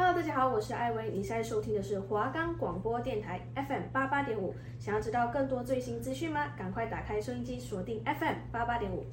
Hello，大家好，我是艾薇，你现在收听的是华冈广播电台 FM 八八点五。想要知道更多最新资讯吗？赶快打开收音机，锁定 FM 八八点五。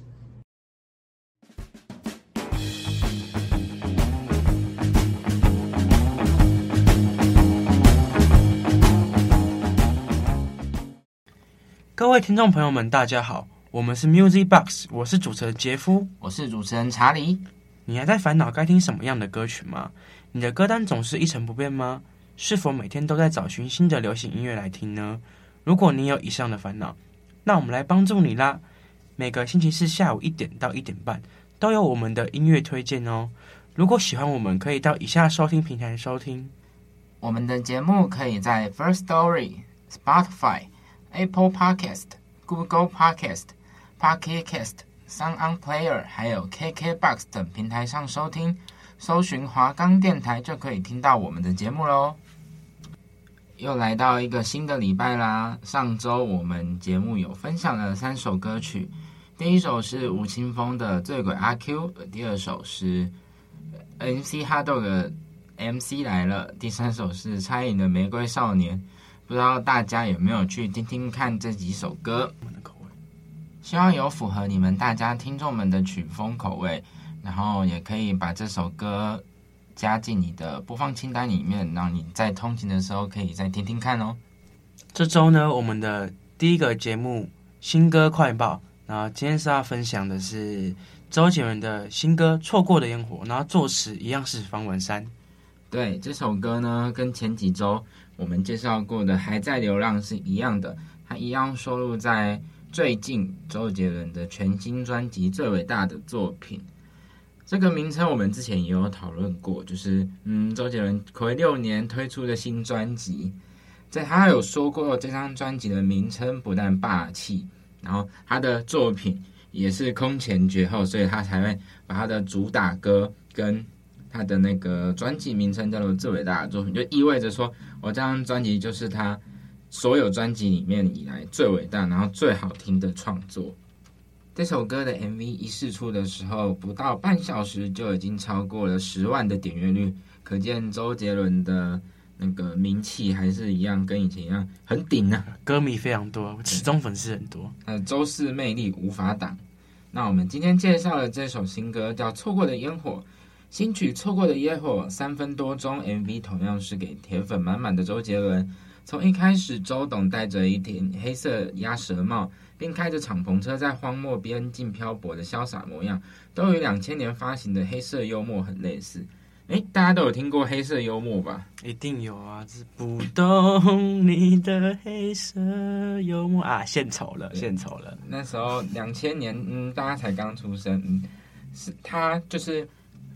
各位听众朋友们，大家好，我们是 Music Box，我是主持人杰夫，我是主持人查理。你还在烦恼该听什么样的歌曲吗？你的歌单总是一成不变吗？是否每天都在找寻新的流行音乐来听呢？如果你有以上的烦恼，那我们来帮助你啦！每个星期四下午一点到一点半都有我们的音乐推荐哦。如果喜欢我们，可以到以下收听平台收听。我们的节目可以在 First Story、Spotify、Apple Podcast、Google Podcast、Pocket Cast、Sound On Player 还有 KKBox 等平台上收听。搜寻华冈电台就可以听到我们的节目喽。又来到一个新的礼拜啦！上周我们节目有分享了三首歌曲，第一首是吴青峰的《醉鬼阿 Q》，第二首是 MC HotDog 的《MC 来了》，第三首是蔡依林的《玫瑰少年》。不知道大家有没有去听听看这几首歌？希望有符合你们大家听众们的曲风口味。然后也可以把这首歌加进你的播放清单里面，然后你在通勤的时候可以再听听看哦。这周呢，我们的第一个节目新歌快报，然后今天是要分享的是周杰伦的新歌《错过的烟火》，然后作词一样是方文山。对，这首歌呢，跟前几周我们介绍过的《还在流浪》是一样的，它一样收录在最近周杰伦的全新专辑《最伟大的作品》。这个名称我们之前也有讨论过，就是嗯，周杰伦暌六年推出的新专辑，在他有说过这张专辑的名称不但霸气，然后他的作品也是空前绝后，所以他才会把他的主打歌跟他的那个专辑名称叫做最伟大的作品，就意味着说我这张专辑就是他所有专辑里面以来最伟大，然后最好听的创作。这首歌的 MV 一释出的时候，不到半小时就已经超过了十万的点阅率，可见周杰伦的那个名气还是一样，跟以前一样很顶啊，歌迷非常多，始终粉丝很多。呃，周氏魅力无法挡。那我们今天介绍的这首新歌叫《错过的烟火》，新曲《错过的烟火》三分多钟，MV 同样是给铁粉满满的周杰伦。从一开始，周董戴着一顶黑色鸭舌帽。并开着敞篷车在荒漠边境漂泊的潇洒模样，都与两千年发行的黑色幽默很类似。诶，大家都有听过黑色幽默吧？一定有啊！只不懂你的黑色幽默啊，献丑了，献丑了。那时候两千年，嗯，大家才刚出生，嗯，是他就是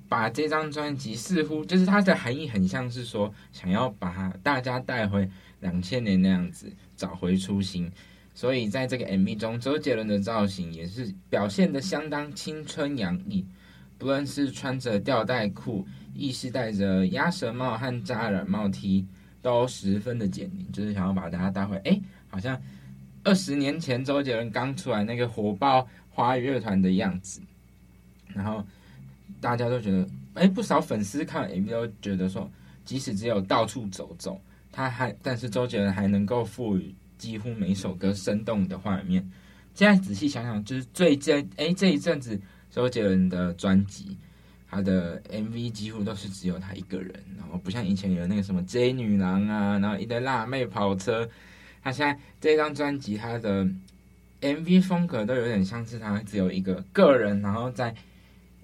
把这张专辑似乎就是它的含义很像是说，想要把大家带回两千年那样子，找回初心。所以在这个 MV 中，周杰伦的造型也是表现得相当青春洋溢，不论是穿着吊带裤，亦是戴着鸭舌帽和扎染帽 T，都十分的减龄，就是想要把大家带回，哎，好像二十年前周杰伦刚出来那个火爆华语乐团的样子。然后大家都觉得，哎，不少粉丝看 MV 都觉得说，即使只有到处走走，他还，但是周杰伦还能够赋予。几乎每首歌生动的画面，现在仔细想想，就是最近哎这一阵子周杰伦的专辑，他的 MV 几乎都是只有他一个人，然后不像以前有那个什么 J 女郎啊，然后一堆辣妹跑车，他现在这张专辑他的 MV 风格都有点像是他只有一个个人，然后在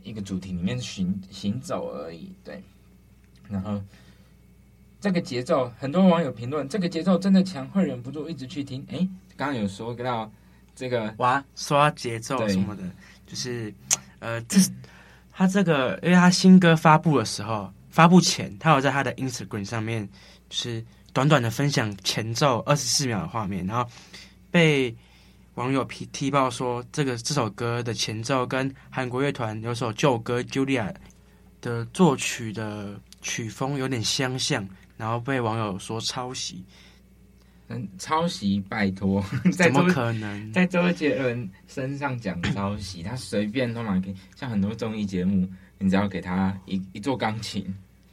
一个主题里面行行走而已，对，然后。这个节奏，很多网友评论这个节奏真的强，会忍不住一直去听。哎，刚刚有说到这个哇，刷节奏什么的，就是呃，这他这个，因为他新歌发布的时候，发布前他有在他的 Instagram 上面，就是短短的分享前奏二十四秒的画面，然后被网友批踢爆说，这个这首歌的前奏跟韩国乐团有首旧歌 Julia 的作曲的曲风有点相像。然后被网友说抄袭，嗯，抄袭拜托，怎么可能在周杰伦身上讲抄袭？他随便都嘛可以，像很多综艺节目，你只要给他一一座钢琴，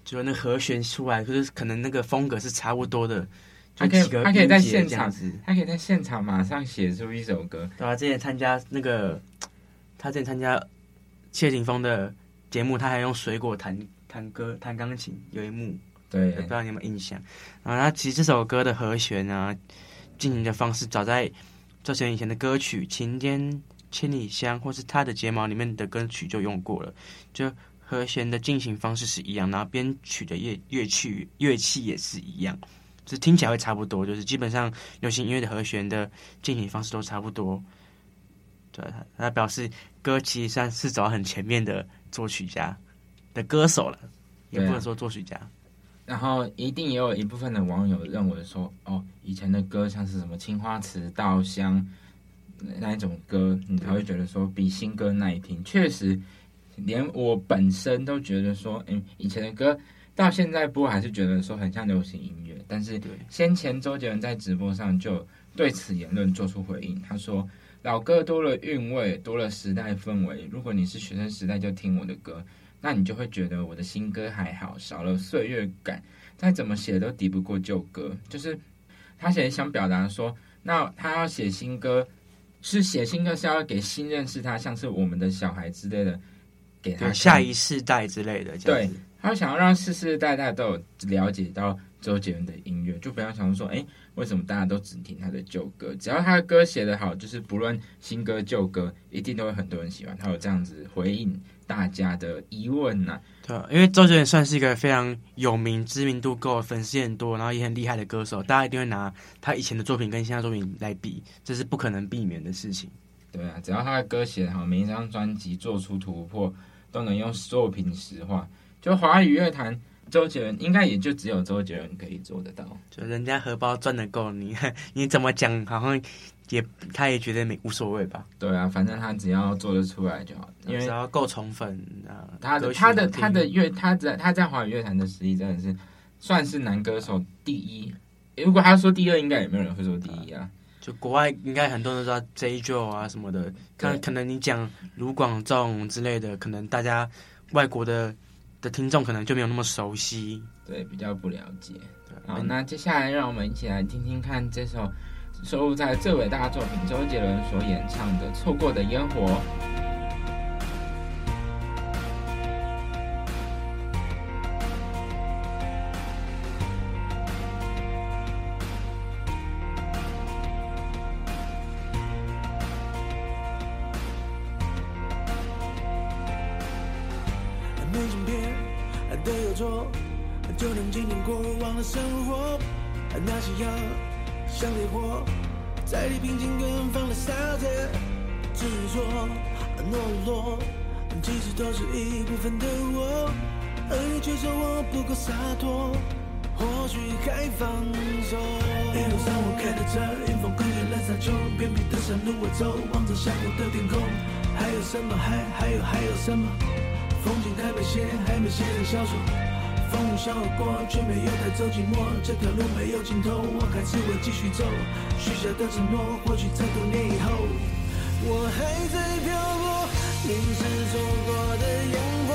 就那和弦出来，就是可能那个风格是差不多的。他可以，他可以在现场，他可以在现场马上写出一首歌。对啊，之前参加那个，他之前参加谢霆锋的节目，他还用水果弹弹歌、弹钢琴，有一幕，对，不知道你有没有印象。然后他其实这首歌的和弦啊，进行的方式，早在周杰伦以前的歌曲《晴天千里香》或是他的睫毛里面的歌曲就用过了，就和弦的进行方式是一样，然后编曲的乐乐器乐器也是一样。就听起来会差不多，就是基本上流行音乐的和弦的进行方式都差不多。对，他表示歌其实算是走很前面的作曲家的歌手了，也不能说作曲家。然后一定也有一部分的网友认为说，哦，以前的歌像是什么《青花瓷》《稻香》那一种歌，你才会觉得说比新歌耐听。确实，连我本身都觉得说，嗯，以前的歌。到现在播还是觉得说很像流行音乐，但是先前周杰伦在直播上就对此言论做出回应，他说老歌多了韵味，多了时代氛围。如果你是学生时代就听我的歌，那你就会觉得我的新歌还好，少了岁月感，再怎么写都抵不过旧歌。就是他写想表达说，那他要写新歌，是写新歌是要给新认识他，像是我们的小孩之类的，给他下一世代之类的，对。他想要让世世代代都有了解到周杰伦的音乐，就不要想说，哎，为什么大家都只听他的旧歌？只要他的歌写得好，就是不论新歌旧歌，一定都会很多人喜欢。他有这样子回应大家的疑问呐、啊。对，因为周杰伦算是一个非常有名、知名度够、粉丝很多，然后也很厉害的歌手，大家一定会拿他以前的作品跟现在作品来比，这是不可能避免的事情。对啊，只要他的歌写得好，每一张专辑做出突破，都能用作品实话。就华语乐坛，周杰伦应该也就只有周杰伦可以做得到。就人家荷包赚的够，你 你怎么讲，好像也他也觉得没无所谓吧？对啊，反正他只要做得出来就好，因为只要够宠粉啊。他的他的他的乐他在他在华语乐坛的实力真的是算是男歌手第一。如果他说第二，应该也没有人会说第一啊。就国外应该很多人都知道 J. Joe 啊什么的，可可能你讲卢广仲之类的，可能大家外国的。的听众可能就没有那么熟悉，对，比较不了解。好，那接下来让我们一起来听听看这首收录在最伟大作品周杰伦所演唱的《错过的烟火》。我的天空，还有什么？还还有还有什么？风景太美，写，还没写的小说。风雨而过，却没有带走寂寞。这条路没有尽头，我还是会继续走。许下的承诺，或许在多年以后。我还在漂泊，你是走过的烟火。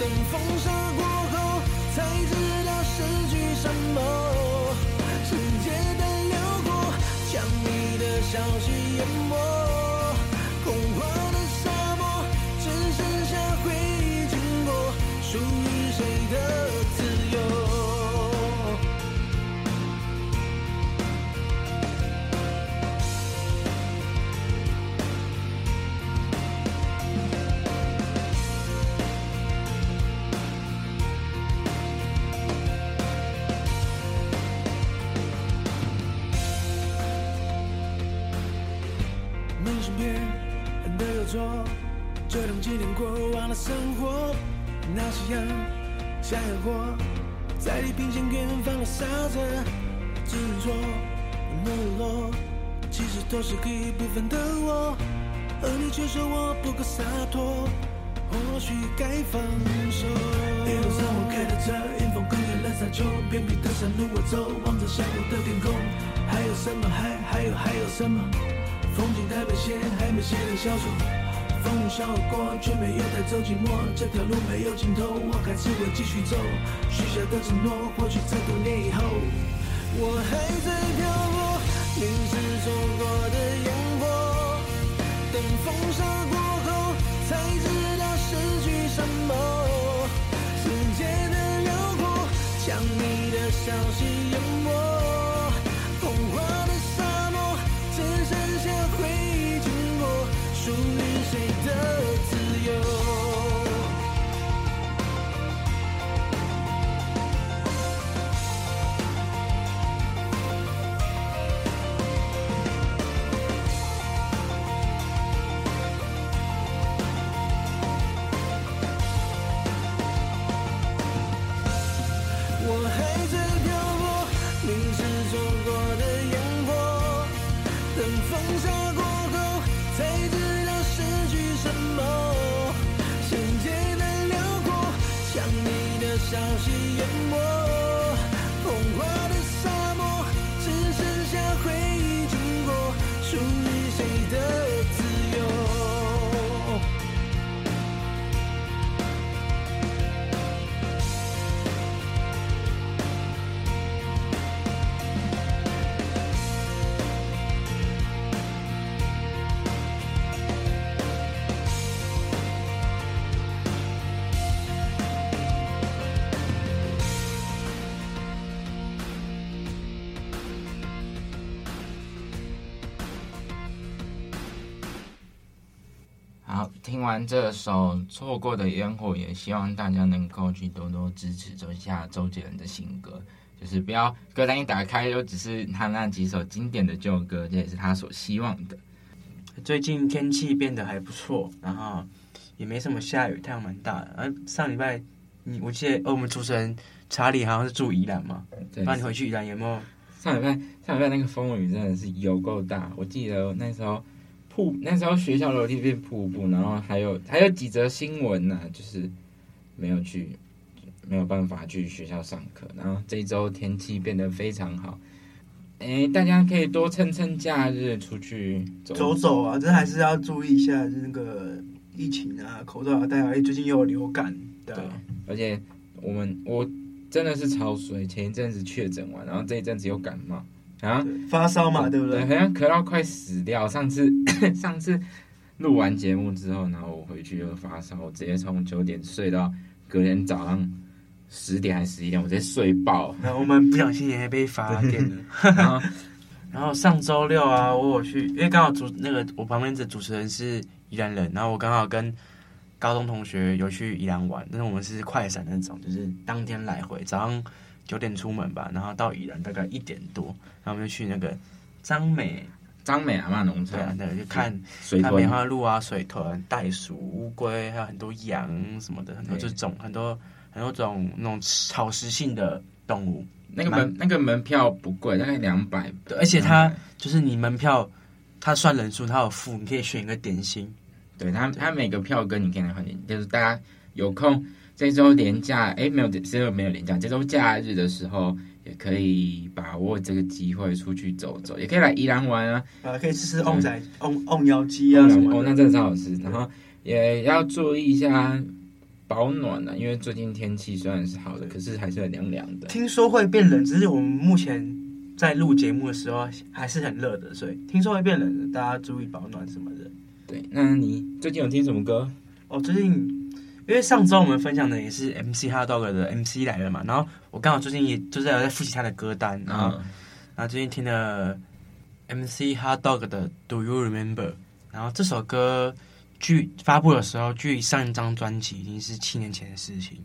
等风沙过后，才知道失去什么。世界的辽阔，想你的消息。生活那夕阳像烟火，在地平线远方的烧着，执着懦弱，其实都是一部分的我，而你却说我不够洒脱，或许该放手。一路上我开着车，迎风更远了沙丘，偏僻的山路我走，望着下午的天空，还有什么？还还有还有什么？风景太危险，还没写的小说。风通笑过，却没有带走寂寞。这条路没有尽头，我还是会继续走。许下的承诺，或许在多年以后，我还在漂泊，凝视错过的烟火。等风沙过后，才知道失去什么。世界的辽阔，将你的消息淹没。完这首《错过的烟火》，也希望大家能够去多多支持一下周杰伦的新歌，就是不要歌单一打开就只是他那几首经典的旧歌，这也是他所希望的。最近天气变得还不错，然后也没什么下雨，太阳蛮大的。啊，上礼拜你我记得，哦，我们主持人查理好像是住宜兰嘛，对，那你回去宜兰有没有？上礼拜上礼拜那个风雨真的是有够大，我记得那时候。瀑那时候学校楼梯变瀑布，然后还有还有几则新闻呢、啊，就是没有去，没有办法去学校上课。然后这一周天气变得非常好，哎，大家可以多趁趁假日出去走走，啊！这还是要注意一下那个疫情啊，口罩要戴好。哎，最近又有流感，对，对，而且我们我真的是超水，前一阵子确诊完，然后这一阵子又感冒。啊，发烧嘛，对不对？好像咳到快死掉。上次 上次录完节目之后，然后我回去又发烧，我直接从九点睡到隔天早上十点还是十一点，我直接睡爆。然后我们不小心也被发电了。然后然后上周六啊，我有去，因为刚好主那个我旁边的主持人是宜兰人，然后我刚好跟高中同学有去宜兰玩，但是我们是快闪那种，就是当天来回，早上。九点出门吧，然后到宜兰大概一点多，然后我们就去那个张美张美阿嬷农村，对，那个就看看梅花鹿啊、水豚、袋鼠、乌龟，还有很多羊什么的，很多这种很多很多种那种草食性的动物。那个门那个门票不贵，大概两百，对，而且它就是你门票，它算人数，它有付，你可以选一个点心。对，它它每个票根你可以来换点，就是大家有空。这周连假，哎，没有，这周没有连假。这周假日的时候，也可以把握这个机会出去走走，也可以来宜兰玩啊，啊，可以吃吃旺仔、旺旺腰鸡啊什么。哦，那真的超好吃。然后也要注意一下保暖啊，因为最近天气虽然是好的，可是还是很凉凉的。听说会变冷，只是我们目前在录节目的时候还是很热的，所以听说会变冷的，大家注意保暖什么的。对，那你最近有听什么歌？哦，最近。因为上周我们分享的也是 MC HotDog 的 MC 来了嘛，然后我刚好最近也就是有在复习他的歌单，然后，嗯、然后最近听了 MC HotDog 的 Do You Remember，然后这首歌距发布的时候，距上一张专辑已经是七年前的事情，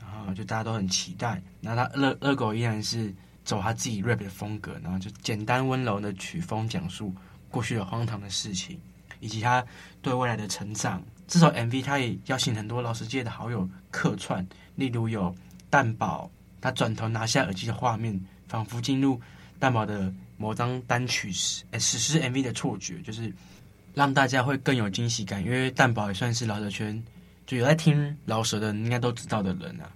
然后就大家都很期待，然后他热热狗依然是走他自己 rap 的风格，然后就简单温柔的曲风讲述过去的荒唐的事情，以及他对未来的成长。这首 MV 他也邀请很多老师界的好友客串，例如有蛋堡，他转头拿下耳机的画面，仿佛进入蛋堡的某张单曲时，哎，史诗 MV 的错觉，就是让大家会更有惊喜感。因为蛋堡也算是饶舌圈，就有在听饶舌的人应该都知道的人啊，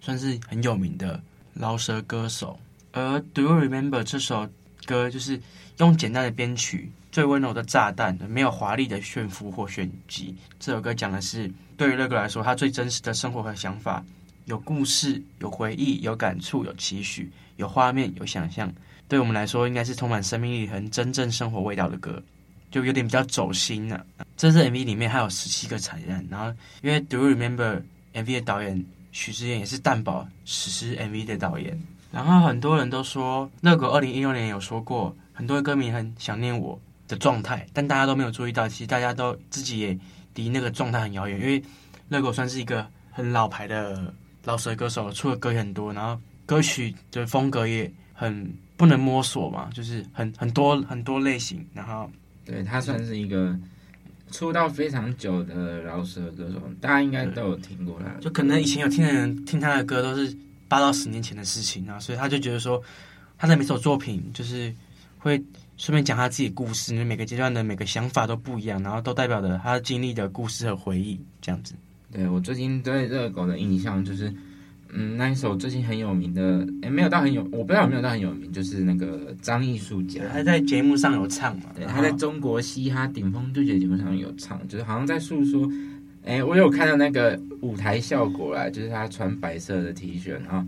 算是很有名的饶舌歌手。而 Do You Remember 这首歌，就是用简单的编曲。最温柔的炸弹，没有华丽的炫富或炫技。这首歌讲的是对于乐哥来说，他最真实的生活和想法，有故事，有回忆，有感触，有期许，有画面，有想象。对我们来说，应该是充满生命力和真正生活味道的歌，就有点比较走心了、啊。这支 MV 里面还有十七个彩蛋，然后因为 Do You Remember MV 的导演许智彦也是蛋堡实施 MV 的导演。然后很多人都说，乐狗二零一六年有说过，很多歌迷很想念我的状态，但大家都没有注意到，其实大家都自己也离那个状态很遥远。因为热狗算是一个很老牌的老舌歌手，出的歌也很多，然后歌曲的风格也很。不能摸索嘛，就是很很多很多类型，然后对他算是一个出道非常久的老舌歌手，大家应该都有听过他。就可能以前有听的人听他的歌都是八到十年前的事情啊，所以他就觉得说他的每首作品就是会顺便讲他自己故事，每个阶段的每个想法都不一样，然后都代表着他经历的故事和回忆这样子。对，我最近对热狗的印象就是。嗯，那一首最近很有名的，哎，没有到很有，我不知道有没有到很有名，就是那个张艺术家，他在节目上有唱嘛？对，他在中国嘻哈顶峰对决节目上有唱，就是好像在诉说，哎，我有看到那个舞台效果啦，就是他穿白色的 T 恤，然后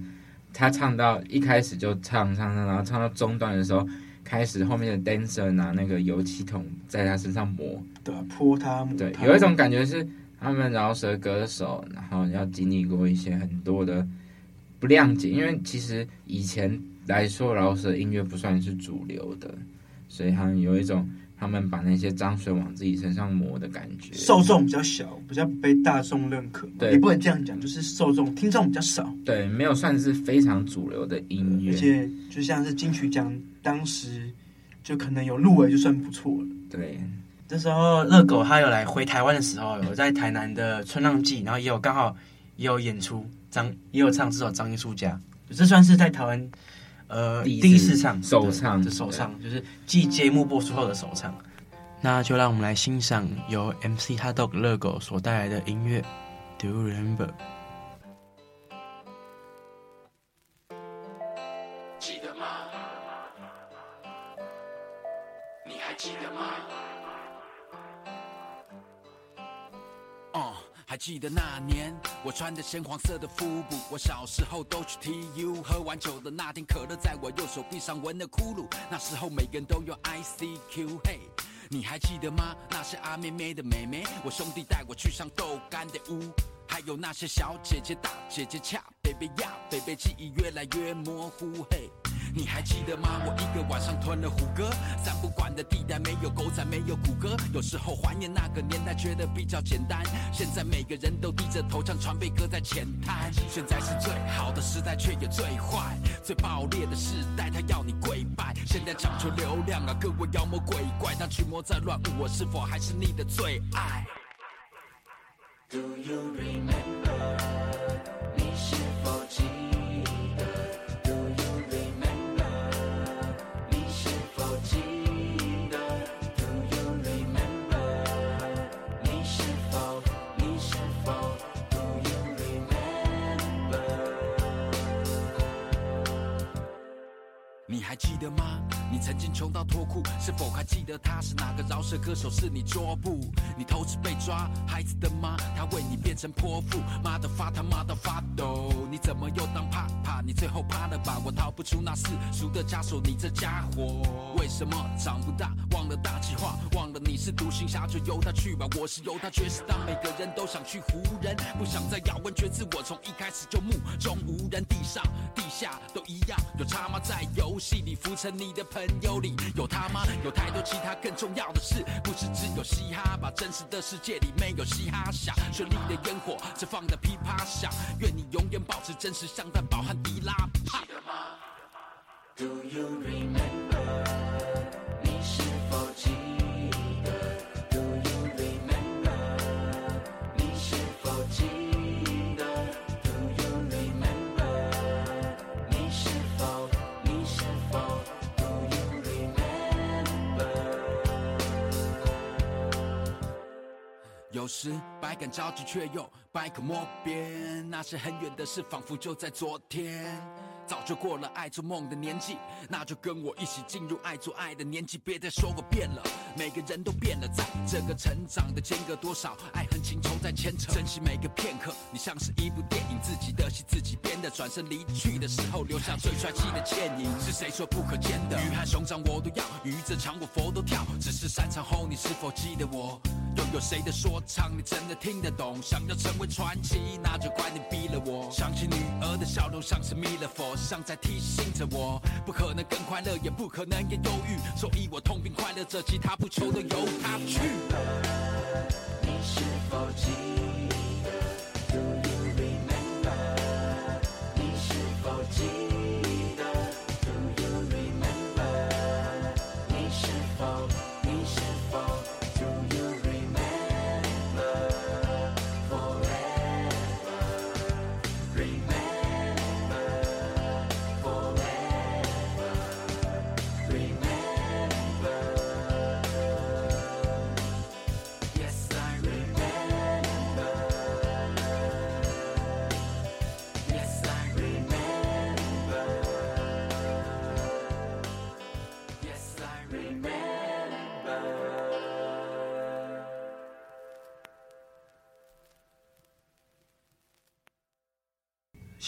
他唱到一开始就唱唱唱，然后唱到中段的时候，开始后面的 dancer 拿那个油漆桶在他身上抹，对，泼他，对，有一种感觉是。他们饶舌歌手，然后要经历过一些很多的不谅解，因为其实以前来说饶舌音乐不算是主流的，所以他们有一种他们把那些脏水往自己身上抹的感觉。受众比较小，比较被大众认可。对，也不能这样讲，就是受众听众比较少。对，没有算是非常主流的音乐。而且就像是金曲奖，当时就可能有入围就算不错了。对。这时候，热狗他有来回台湾的时候，有在台南的春浪季，然后也有刚好也有演出张，也有唱这首《张艺术家》，这算是在台湾呃第一次唱首唱，的首唱，就是继节目播出后的首唱。那就让我们来欣赏由 MC HotDog 乐狗所带来的音乐，Do you remember？记得那年，我穿着鲜黄色的服补。我小时候都去 TU，喝完酒的那天，可乐在我右手臂上纹的窟窿。那时候每个人都有 ICQ，嘿，你还记得吗？那些阿妹妹的妹妹，我兄弟带我去上豆干的屋，还有那些小姐姐、大姐姐恰，baby 呀，baby 记忆越来越模糊，嘿。你还记得吗？我一个晚上吞了虎哥，三不管的地带没有狗仔，没有谷歌。有时候怀念那个年代，觉得比较简单。现在每个人都低着头，唱船被搁在浅滩。现在是最好的时代，却也最坏、最爆裂的时代，他要你跪拜。现在讲求流量啊，各位妖魔鬼怪，当驱魔在乱舞，我是否还是你的最爱？Do you remember？记得吗？曾经穷到脱裤，是否还记得他是哪个饶舌歌手？是你桌布？你偷吃被抓，孩子的妈，他为你变成泼妇，妈的发他妈的发抖，你怎么又当怕怕？你最后怕了吧？我逃不出那世俗的枷锁，你这家伙为什么长不大？忘了大计划，忘了你是独行侠，就由他去吧。我是由他，却是当每个人都想去湖人，不想再咬文嚼字。我从一开始就目中无人，地上地下都一样，有差妈？在游戏里浮沉，你的朋有理有他吗？有太多其他更重要的事，不是只有嘻哈把？真实的世界里没有嘻哈响，绚丽的烟火只放的噼啪响。愿你永远保持真实，像蛋堡和迪拉。记得吗？Do you remember？时百感交集，却又百口莫辩。那些很远的事，仿佛就在昨天。早就过了爱做梦的年纪，那就跟我一起进入爱做爱的年纪。别再说我变了，每个人都变了，在这个成长的间隔多少爱恨情仇在牵扯，珍惜每个片刻。你像是一部电影，自己的戏自己编的，转身离去的时候留下最帅气的倩影。是谁说不可见的？鱼和熊掌我都要，鱼这场我佛都跳。只是散场后你是否记得我？又有谁的说唱你真的听得懂？想要成为传奇，那就快点逼了我。想起女儿的笑容，像是弥勒佛，像在提醒着我，不可能更快乐，也不可能也忧郁，所以我痛并快乐着，其他不求都由他去。你是否记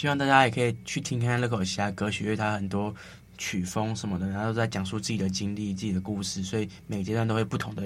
希望大家也可以去听看乐口其他歌曲，因为他很多曲风什么的，然后都在讲述自己的经历、自己的故事，所以每阶段都会不同的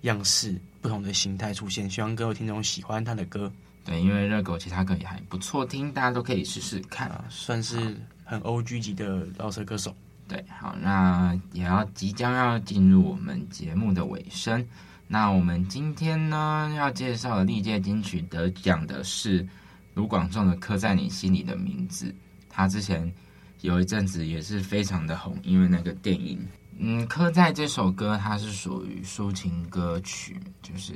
样式、不同的形态出现。希望各位听众喜欢他的歌。对，因为热狗其他歌也还不错听，大家都可以试试看，啊，算是很 OG 级的饶舌歌手。对，好，那也要即将要进入我们节目的尾声。那我们今天呢要介绍的历届金曲得奖的是。卢广仲的《刻在你心里的名字》，他之前有一阵子也是非常的红，因为那个电影。嗯，《刻在》这首歌它是属于抒情歌曲，就是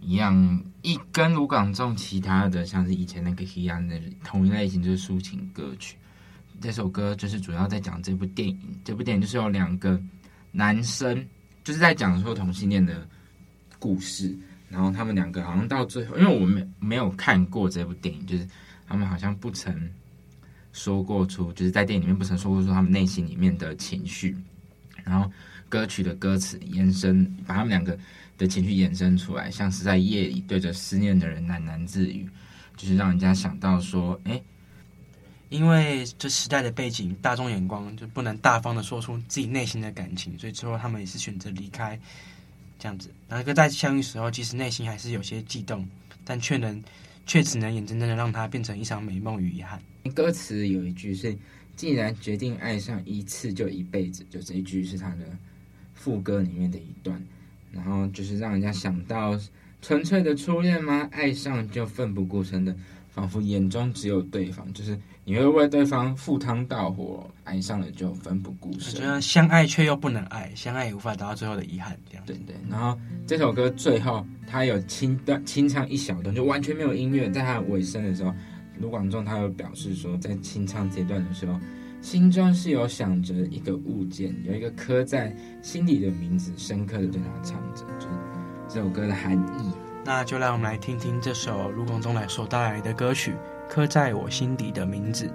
一样一跟卢广仲其他的像是以前那个一样的同一类型，就是抒情歌曲。这首歌就是主要在讲这部电影，这部电影就是有两个男生，就是在讲说同性恋的故事。然后他们两个好像到最后，因为我没没有看过这部电影，就是他们好像不曾说过出，就是在电影里面不曾说过出他们内心里面的情绪。然后歌曲的歌词延伸，把他们两个的情绪延伸出来，像是在夜里对着思念的人喃喃自语，就是让人家想到说，哎，因为这时代的背景、大众眼光，就不能大方的说出自己内心的感情，所以最后他们也是选择离开。这样子，然后在相遇时候，其实内心还是有些悸动，但却能，却只能眼睁睁的让它变成一场美梦与遗憾。歌词有一句是：“既然决定爱上一次就一辈子”，就这一句是他的副歌里面的一段，然后就是让人家想到纯粹的初恋吗？爱上就奋不顾身的。仿佛眼中只有对方，就是你会为对方赴汤蹈火，爱上了就奋不顾身。我觉得相爱却又不能爱，相爱也无法达到最后的遗憾，这样。对对。然后这首歌最后他有清段清唱一小段，就完全没有音乐，在他尾声的时候，卢广仲他有表示说，在清唱阶段的时候，心中是有想着一个物件，有一个刻在心里的名字，深刻的对他唱着，就是这首歌的含义。那就让我们来听听这首卢广仲来所带来的歌曲《刻在我心底的名字》。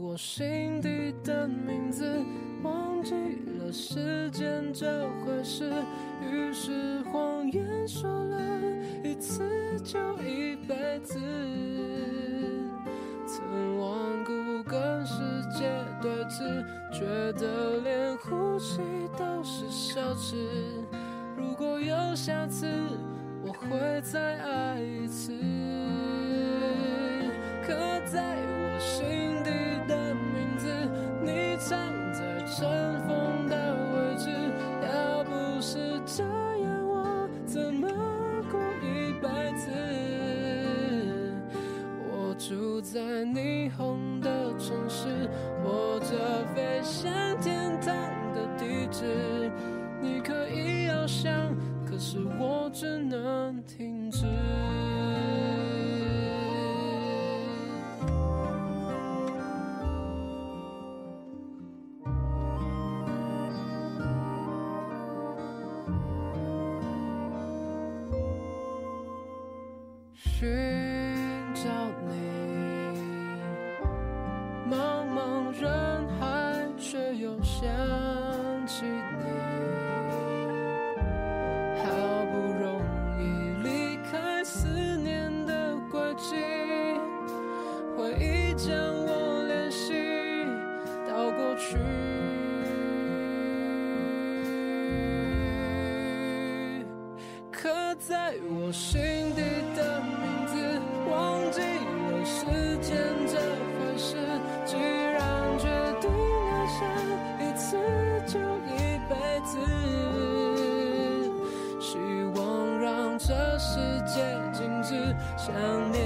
我心底的名字，忘记了时间这回事，于是谎言说了一次。就一辈子。住在霓虹回忆将我联系到过去。刻在我心底的名字，忘记了时间这回事。既然决定爱上一次就一辈子，希望让这世界静止，想念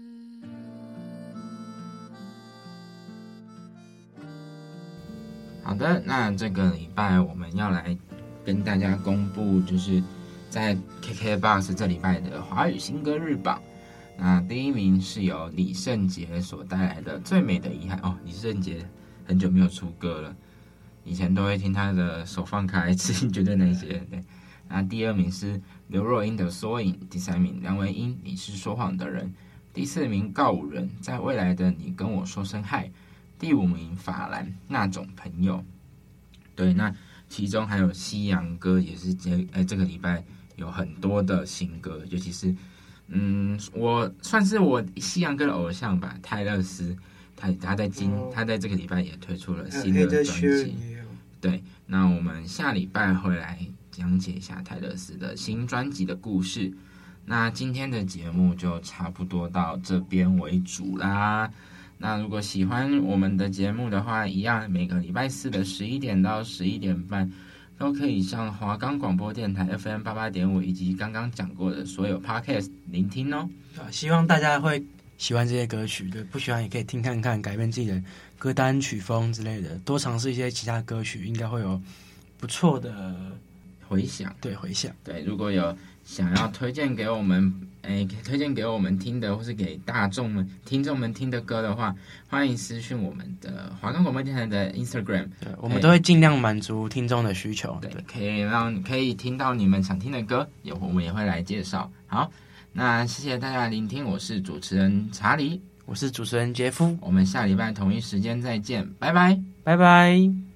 好的，那这个礼拜我们要来跟大家公布，就是在 KKBOX 这礼拜的华语新歌日榜。那第一名是由李圣杰所带来的《最美的遗憾》哦，李圣杰很久没有出歌了，以前都会听他的《手放开》、《痴心绝对》那些。对，那第二名是刘若英的《缩影》，第三名梁文音《你是说谎的人》，第四名告五人在未来的你跟我说声嗨，第五名法兰那种朋友。对，那其中还有西洋歌，也是这哎这个礼拜有很多的新歌，尤其是。嗯，我算是我西洋歌的偶像吧，泰勒斯，他他在今、哦、他在这个礼拜也推出了新的专辑。对，那我们下礼拜会来讲解一下泰勒斯的新专辑的故事。那今天的节目就差不多到这边为主啦。那如果喜欢我们的节目的话，一样每个礼拜四的十一点到十一点半。都可以上华冈广播电台 FM 八八点五，以及刚刚讲过的所有 Podcast 聆听哦。希望大家会喜欢这些歌曲，对，不喜欢也可以听看看，改变自己的歌单曲风之类的，多尝试一些其他歌曲，应该会有不错的回响。对，回响。对，如果有想要推荐给我们。哎，推荐给我们听的，或是给大众们、听众们听的歌的话，欢迎私讯我们的华冈广播电台的 Instagram，对，我们都会尽量满足听众的需求，对，对，可以让可以听到你们想听的歌，也我们也会来介绍。好，那谢谢大家聆听，我是主持人查理。我是主持人杰夫，我们下礼拜同一时间再见，拜拜，拜拜。